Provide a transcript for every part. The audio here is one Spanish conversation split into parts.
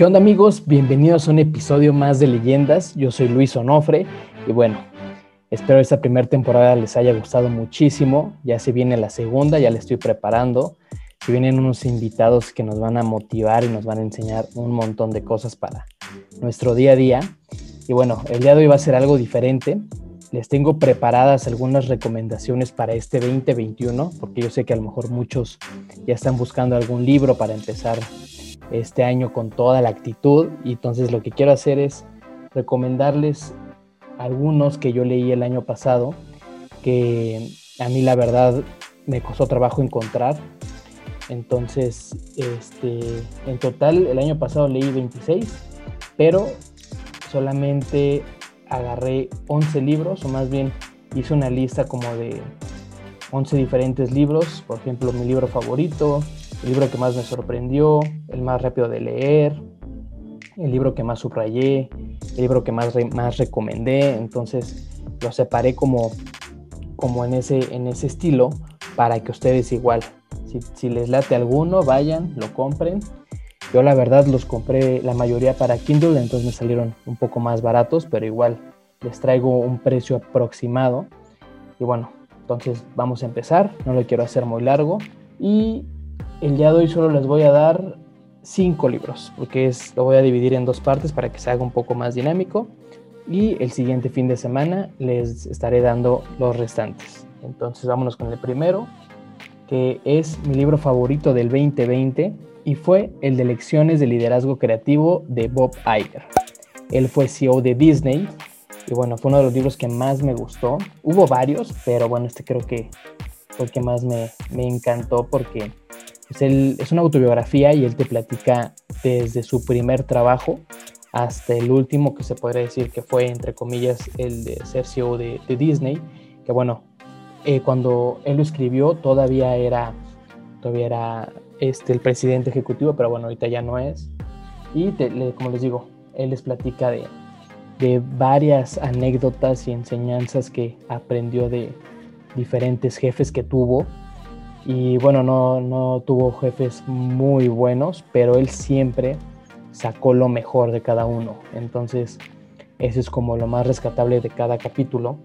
¿Qué onda amigos? Bienvenidos a un episodio más de Leyendas. Yo soy Luis Onofre y bueno, espero esta primera temporada les haya gustado muchísimo. Ya se viene la segunda, ya la estoy preparando. Se vienen unos invitados que nos van a motivar y nos van a enseñar un montón de cosas para nuestro día a día. Y bueno, el día de hoy va a ser algo diferente. Les tengo preparadas algunas recomendaciones para este 2021, porque yo sé que a lo mejor muchos ya están buscando algún libro para empezar este año con toda la actitud y entonces lo que quiero hacer es recomendarles algunos que yo leí el año pasado que a mí la verdad me costó trabajo encontrar. Entonces, este, en total el año pasado leí 26, pero solamente agarré 11 libros, o más bien hice una lista como de 11 diferentes libros, por ejemplo, mi libro favorito, el libro que más me sorprendió, el más rápido de leer, el libro que más subrayé, el libro que más, más recomendé. Entonces lo separé como, como en, ese, en ese estilo para que ustedes igual, si, si les late alguno, vayan, lo compren. Yo la verdad los compré la mayoría para Kindle, entonces me salieron un poco más baratos, pero igual les traigo un precio aproximado. Y bueno, entonces vamos a empezar, no lo quiero hacer muy largo. Y el día de hoy solo les voy a dar cinco libros, porque es, lo voy a dividir en dos partes para que se haga un poco más dinámico. Y el siguiente fin de semana les estaré dando los restantes. Entonces vámonos con el primero, que es mi libro favorito del 2020 y fue el de Lecciones de Liderazgo Creativo de Bob Iger. Él fue CEO de Disney y bueno, fue uno de los libros que más me gustó. Hubo varios, pero bueno, este creo que fue el que más me, me encantó porque es, una autobiografía y él te platica desde su primer trabajo hasta el último que se podría decir que fue, entre comillas, el de ser CEO de, Disney, que bueno, eh, cuando él lo escribió todavía era, todavía era este, el presidente ejecutivo, pero bueno, ahorita ya no es. Y como les digo, él les platica de, de varias anécdotas y enseñanzas que aprendió de diferentes jefes que tuvo y bueno, no, no tuvo jefes muy buenos, pero él siempre sacó lo mejor de cada uno. Entonces, eso es como lo más rescatable de cada capítulo.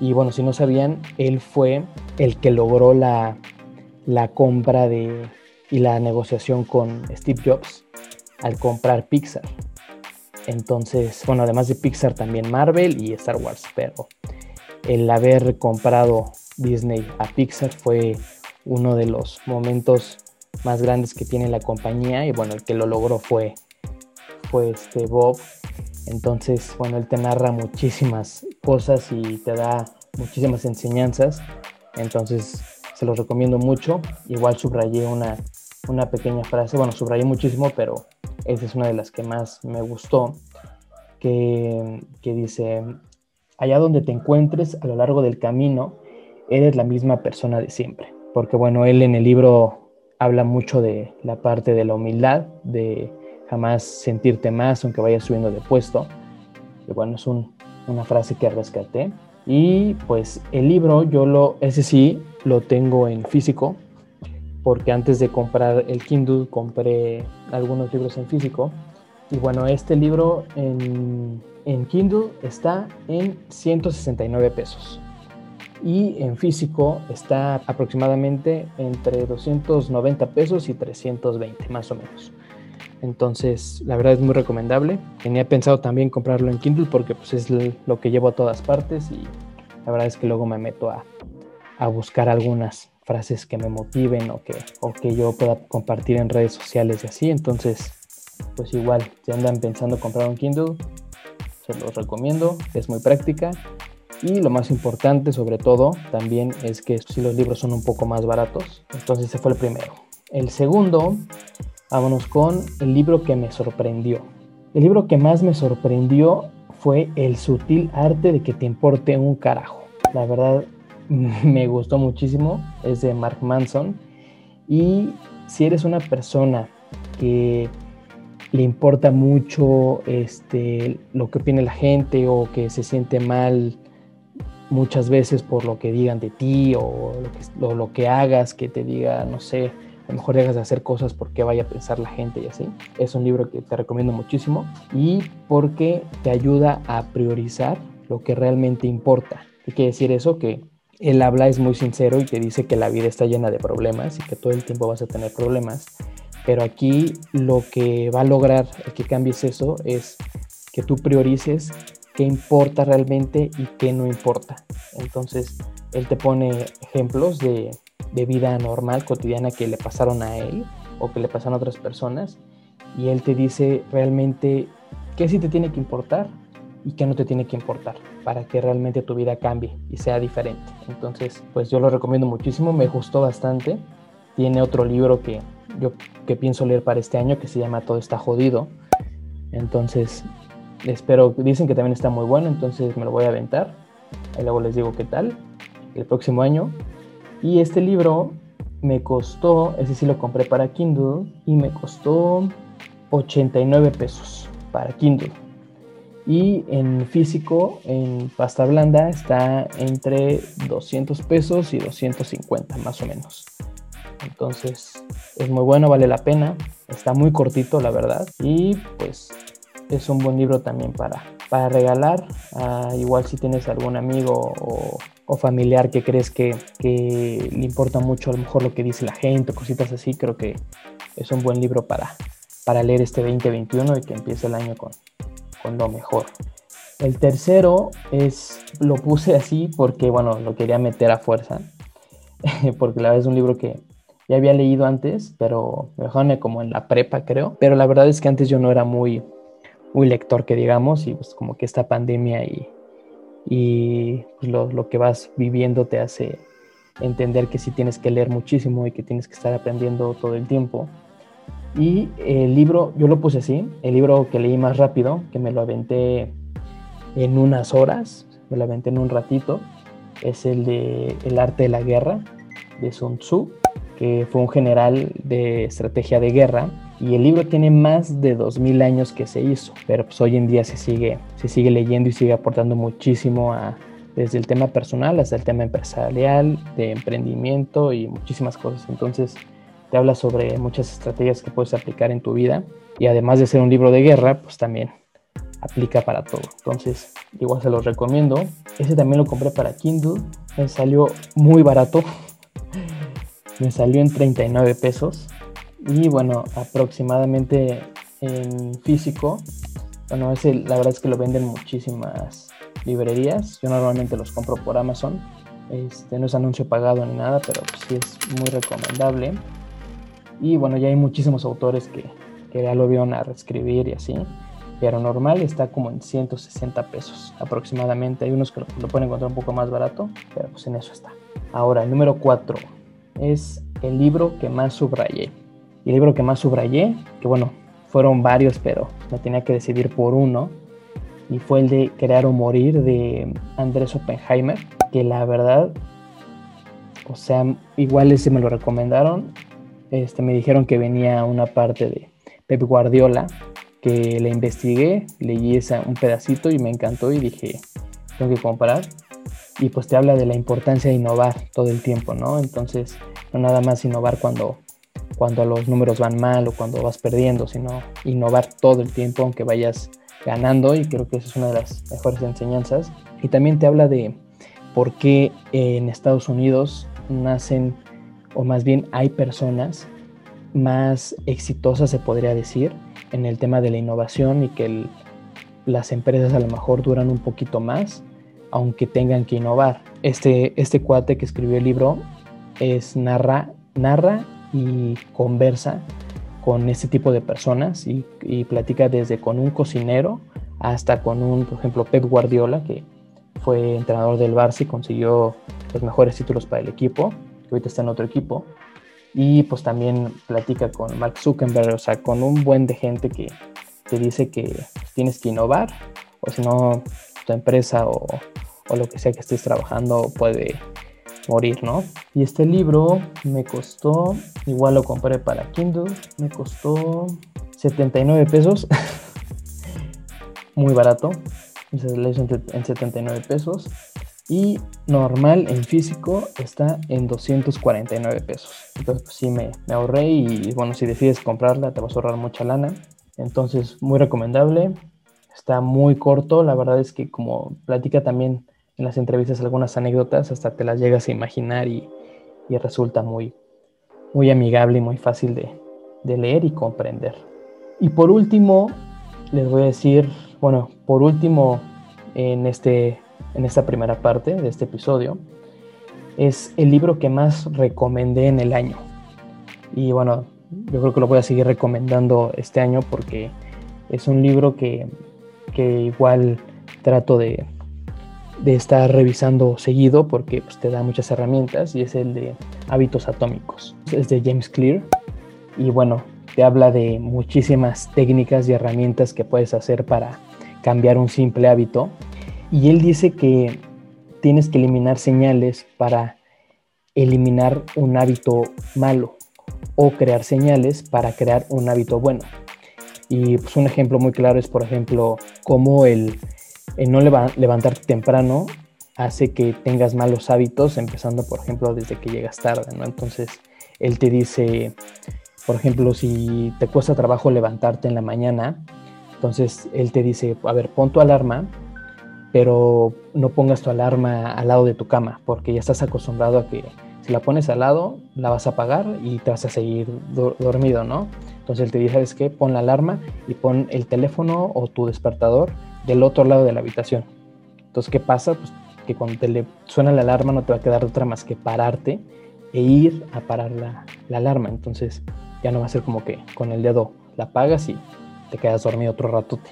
Y bueno, si no sabían, él fue el que logró la, la compra de, y la negociación con Steve Jobs al comprar Pixar. Entonces, bueno, además de Pixar, también Marvel y Star Wars. Pero el haber comprado Disney a Pixar fue uno de los momentos más grandes que tiene la compañía y bueno, el que lo logró fue, fue este Bob. Entonces, bueno, él te narra muchísimas cosas y te da muchísimas enseñanzas. Entonces, se los recomiendo mucho. Igual subrayé una, una pequeña frase, bueno, subrayé muchísimo, pero esa es una de las que más me gustó, que, que dice, allá donde te encuentres a lo largo del camino, eres la misma persona de siempre porque bueno, él en el libro habla mucho de la parte de la humildad, de jamás sentirte más aunque vayas subiendo de puesto. Y bueno, es una frase que rescaté. Y pues el libro, yo lo, ese sí, lo tengo en físico, porque antes de comprar el Kindle compré algunos libros en físico. Y bueno, este libro en, en Kindle está en 169 pesos y en físico está aproximadamente entre 290 pesos y 320 más o menos. Entonces, la verdad es muy recomendable. Tenía pensado también comprarlo en Kindle porque pues, es lo que llevo a todas partes y la verdad es que luego me meto a, a buscar algunas frases que me motiven o que, o que yo pueda compartir en redes sociales y así. Entonces, pues igual, si andan pensando comprar un Kindle, se los recomiendo, es muy práctica y lo más importante, sobre todo, también es que si los libros son un poco más baratos. Entonces ese fue el primero. El segundo, vámonos con el libro que me sorprendió. El libro que más me sorprendió fue El sutil arte de que te importe un carajo. La verdad me gustó muchísimo. Es de Mark Manson. Y si eres una persona que le importa mucho este, lo que opine la gente o que se siente mal muchas veces por lo que digan de ti o lo que, hagas, que te diga, no sé, a lo mejor dejas de hacer cosas porque vaya a pensar la gente y así. Es un libro que te recomiendo muchísimo y porque te ayuda a priorizar lo que realmente importa. ¿Qué quiere decir eso? Que él habla, es muy sincero y te dice que la vida está llena de problemas y que todo el tiempo vas a tener problemas. Pero aquí lo que va a lograr que cambies eso es que tú priorices qué importa realmente y qué no importa. Entonces, él te pone ejemplos de, de vida normal, cotidiana que le pasaron a él o que le pasaron a otras personas y él te dice realmente qué sí te tiene que importar y qué no te tiene que importar para que realmente tu vida cambie y sea diferente. Entonces, pues yo lo recomiendo muchísimo, me gustó bastante. Tiene otro libro que yo que pienso leer para este año que se llama Todo está jodido. Entonces, espero, dicen que también está muy bueno, entonces me lo voy a aventar. Y luego les digo qué tal el próximo año. Y este libro me costó, ese sí lo compré para Kindle y me costó 89 pesos para Kindle. Y en físico, en pasta blanda, está entre 200 pesos y 250 más o menos. Entonces es muy bueno, vale la pena. Está muy cortito, la verdad. Y pues es un buen libro también para, para regalar. Ah, igual si tienes algún amigo o, familiar que crees que, le importa mucho a lo mejor lo que dice la gente o cositas así, creo que es un buen libro para, para leer este 2021 y que empiece el año con, con lo mejor. El tercero es, lo puse así porque, bueno, lo quería meter a fuerza, porque la verdad es un libro que ya había leído antes, pero me como en la prepa, creo. Pero la verdad es que antes yo no era muy, muy lector, que digamos, y pues como que esta pandemia y, y pues, lo, lo, que vas viviendo te hace entender que sí tienes que leer muchísimo y que tienes que estar aprendiendo todo el tiempo. Y el libro, yo lo puse así, el libro que leí más rápido, que me lo aventé en unas horas, me lo aventé en un ratito, es el de El arte de la guerra, de Sun Tzu, que fue un general de estrategia de guerra. Y el libro tiene más de 2000 años que se hizo, pero pues hoy en día se sigue, se sigue leyendo y sigue aportando muchísimo a, desde el tema personal hasta el tema empresarial, de emprendimiento y muchísimas cosas. Entonces, te habla sobre muchas estrategias que puedes aplicar en tu vida y además de ser un libro de guerra, pues también aplica para todo. Entonces, igual se los recomiendo. Ese también lo compré para Kindle. Me salió muy barato. Me salió en 39 pesos. Y bueno, aproximadamente en físico. Bueno, ese la verdad es que lo venden muchísimas librerías. Yo normalmente los compro por Amazon. Este, no es anuncio pagado ni nada, pero sí es muy recomendable. Y bueno, ya hay muchísimos autores que, que ya lo vieron a reescribir y así. Pero normal está como en 160 pesos aproximadamente. Hay unos que lo, pueden encontrar un poco más barato, pero pues en eso está. Ahora, el número 4 es el libro que más subrayé. Y el libro que más subrayé, que bueno, fueron varios, pero me tenía que decidir por uno. Y fue el de Crear o Morir de Andrés Oppenheimer, que la verdad, o sea, igual ese me lo recomendaron este, me dijeron que venía una parte de Pep Guardiola, que le investigué, leí esa, un pedacito y me encantó y dije, tengo que comprar. Y pues te habla de la importancia de innovar todo el tiempo, ¿no? Entonces, no nada más innovar cuando, cuando los números van mal o cuando vas perdiendo, sino innovar todo el tiempo aunque vayas ganando y creo que esa es una de las mejores enseñanzas. Y también te habla de por qué en Estados Unidos nacen o más bien hay personas más exitosas, se podría decir, en el tema de la innovación y que las empresas a lo mejor duran un poquito más, aunque tengan que innovar. Este, este cuate que escribió el libro es narra, narra y conversa con este tipo de personas y, y, platica desde con un cocinero hasta con un, por ejemplo, Pep Guardiola, que fue entrenador del Barça y consiguió los mejores títulos para el equipo que ahorita está en otro equipo. Y pues también platica con Mark Zuckerberg, o sea, con un buen de gente que te dice que tienes que innovar, o si no, tu empresa o, o lo que sea que estés trabajando puede morir, ¿no? Y este libro me costó, igual lo compré para Kindle, me costó 79 pesos, muy barato, se hizo en 79 pesos y normal en físico está en 249 pesos. Entonces pues sí me, me, ahorré y bueno, si decides comprarla te vas a ahorrar mucha lana. Entonces muy recomendable. Está muy corto, la verdad es que como platica también en las entrevistas algunas anécdotas, hasta te las llegas a imaginar y, y resulta muy, muy amigable y muy fácil de, de leer y comprender. Y por último, les voy a decir, bueno, por último en, este, en esta primera parte de este episodio, es el libro que más recomendé en el año. Y bueno, yo creo que lo voy a seguir recomendando este año porque es un libro que, que igual trato de, de, estar revisando seguido porque pues, te da muchas herramientas y es el de hábitos atómicos. Es de James Clear y bueno, te habla de muchísimas técnicas y herramientas que puedes hacer para cambiar un simple hábito. Y él dice que tienes que eliminar señales para eliminar un hábito malo o crear señales para crear un hábito bueno. Y pues un ejemplo muy claro es, por ejemplo, cómo el, no levantarte temprano hace que tengas malos hábitos, empezando, por ejemplo, desde que llegas tarde, ¿no? Entonces, él te dice, por ejemplo, si te cuesta trabajo levantarte en la mañana, entonces él te dice, a ver, pon tu alarma, pero no pongas tu alarma al lado de tu cama, porque ya estás acostumbrado a que si la pones al lado, la vas a apagar y te vas a seguir dormido, ¿no? Entonces él te dice, ¿sabes qué? Pon la alarma y pon el teléfono o tu despertador del otro lado de la habitación. Entonces, ¿qué pasa? Pues que cuando te le suena la alarma no te va a quedar otra más que pararte e ir a parar la, la alarma. Entonces, ya no va a ser como que con el dedo la apagas y te quedas dormido otro ratote.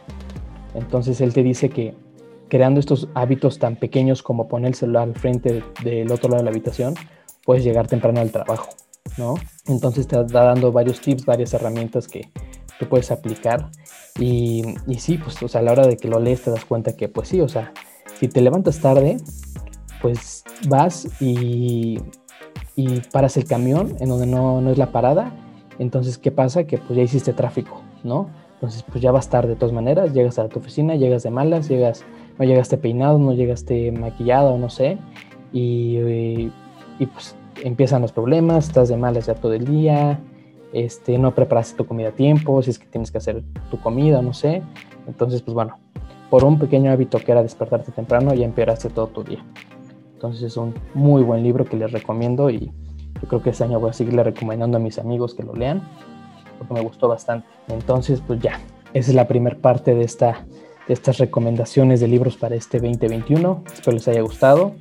Entonces él te dice que creando estos hábitos tan pequeños como poner el celular al frente del otro lado de la habitación, puedes llegar temprano al trabajo, ¿no? Entonces te da dando varios tips, varias herramientas que tú puedes aplicar y, y sí, pues, o sea, a la hora de que lo lees te das cuenta que, pues sí, o sea, si te levantas tarde, pues vas y, y paras el camión en donde no, no es la parada entonces, ¿qué pasa? Que pues ya hiciste tráfico, ¿no? Entonces, pues ya vas tarde de todas maneras, llegas a tu oficina, llegas de malas, llegas, no llegaste peinado, no llegaste maquillado, no sé, y, y, pues empiezan los problemas, estás de malas ya todo el día, este, no preparaste tu comida a tiempo, si es que tienes que hacer tu comida, no sé. Entonces, pues bueno, por un pequeño hábito que era despertarte temprano, ya empeoraste todo tu día. Entonces es un muy buen libro que les recomiendo y yo creo que este año voy a seguirle recomendando a mis amigos que lo lean, porque me gustó bastante. Entonces, pues ya, esa es la primera parte de, esta, de estas recomendaciones de libros para este 2021. Espero les haya gustado.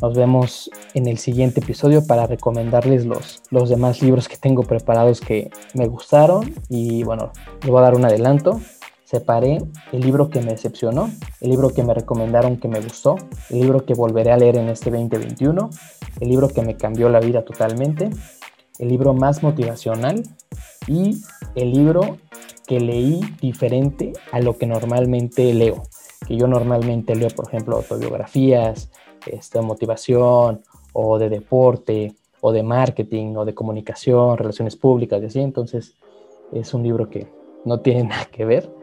Nos vemos en el siguiente episodio para recomendarles los, los demás libros que tengo preparados que me gustaron. Y bueno, les voy a dar un adelanto separé el libro que me decepcionó, el libro que me recomendaron que me gustó, el libro que volveré a leer en este 2021, el libro que me cambió la vida totalmente, el libro más motivacional y el libro que leí diferente a lo que normalmente leo. Que yo normalmente leo, por ejemplo, autobiografías, de motivación o de deporte o de marketing o de comunicación, relaciones públicas y así. Entonces es un libro que no tiene nada que ver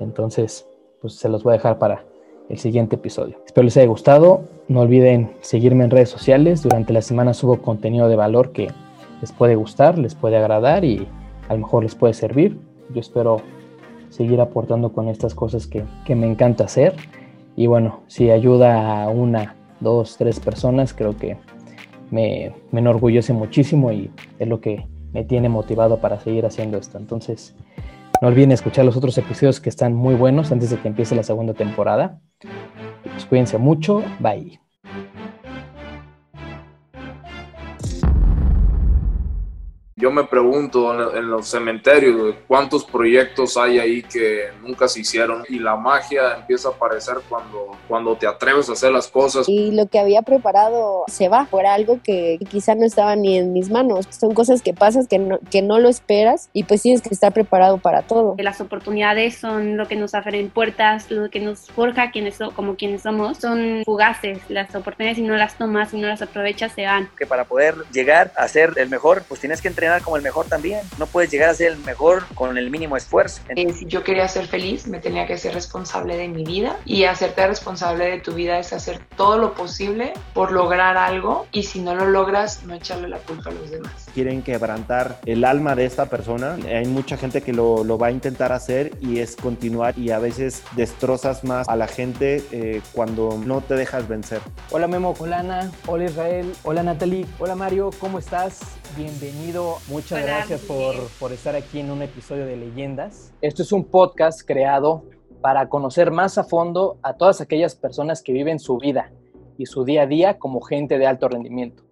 entonces, pues se los voy a dejar para el siguiente episodio. Espero les haya gustado. No olviden seguirme en redes sociales. Durante la semana subo contenido de valor que les puede gustar, les puede agradar y a lo mejor les puede servir. Yo espero seguir aportando con estas cosas que, me encanta hacer. Y bueno, si ayuda a una, dos, tres personas, creo que me, me enorgullece muchísimo y es lo que me tiene motivado para seguir haciendo esto. Entonces, no olviden escuchar los otros episodios que están muy buenos antes de que empiece la segunda temporada. Pues cuídense mucho. Bye. Yo me pregunto en los cementerios cuántos proyectos hay ahí que nunca se hicieron y la magia empieza a aparecer cuando, cuando te atreves a hacer las cosas. Y lo que había preparado se va por algo que quizá no estaba ni en mis manos. Son cosas que pasas que no, que no lo esperas y pues tienes que estar preparado para todo. Las oportunidades son lo que nos abren puertas, lo que nos forja quienes como quienes somos. Son fugaces. Las oportunidades si no las tomas, si no las aprovechas, se van. Que para poder llegar a ser el mejor, pues tienes que entrenar como el mejor también. No puedes llegar a ser el mejor con el mínimo esfuerzo. Eh, si yo quería ser feliz, me tenía que ser responsable de mi vida y hacerte responsable de tu vida es hacer todo lo posible por lograr algo y si no lo logras, no echarle la culpa a los demás. Quieren quebrantar el alma de esta persona. Hay mucha gente que lo, lo va a intentar hacer y es continuar y a veces destrozas más a la gente eh, cuando no te dejas vencer. Hola Memo, hola Ana, hola Israel, hola Natalie, hola Mario, ¿cómo estás? Bienvenido, muchas Hola, gracias por, por estar aquí en un episodio de Leyendas. Esto es un podcast creado para conocer más a fondo a todas aquellas personas que viven su vida y su día a día como gente de alto rendimiento.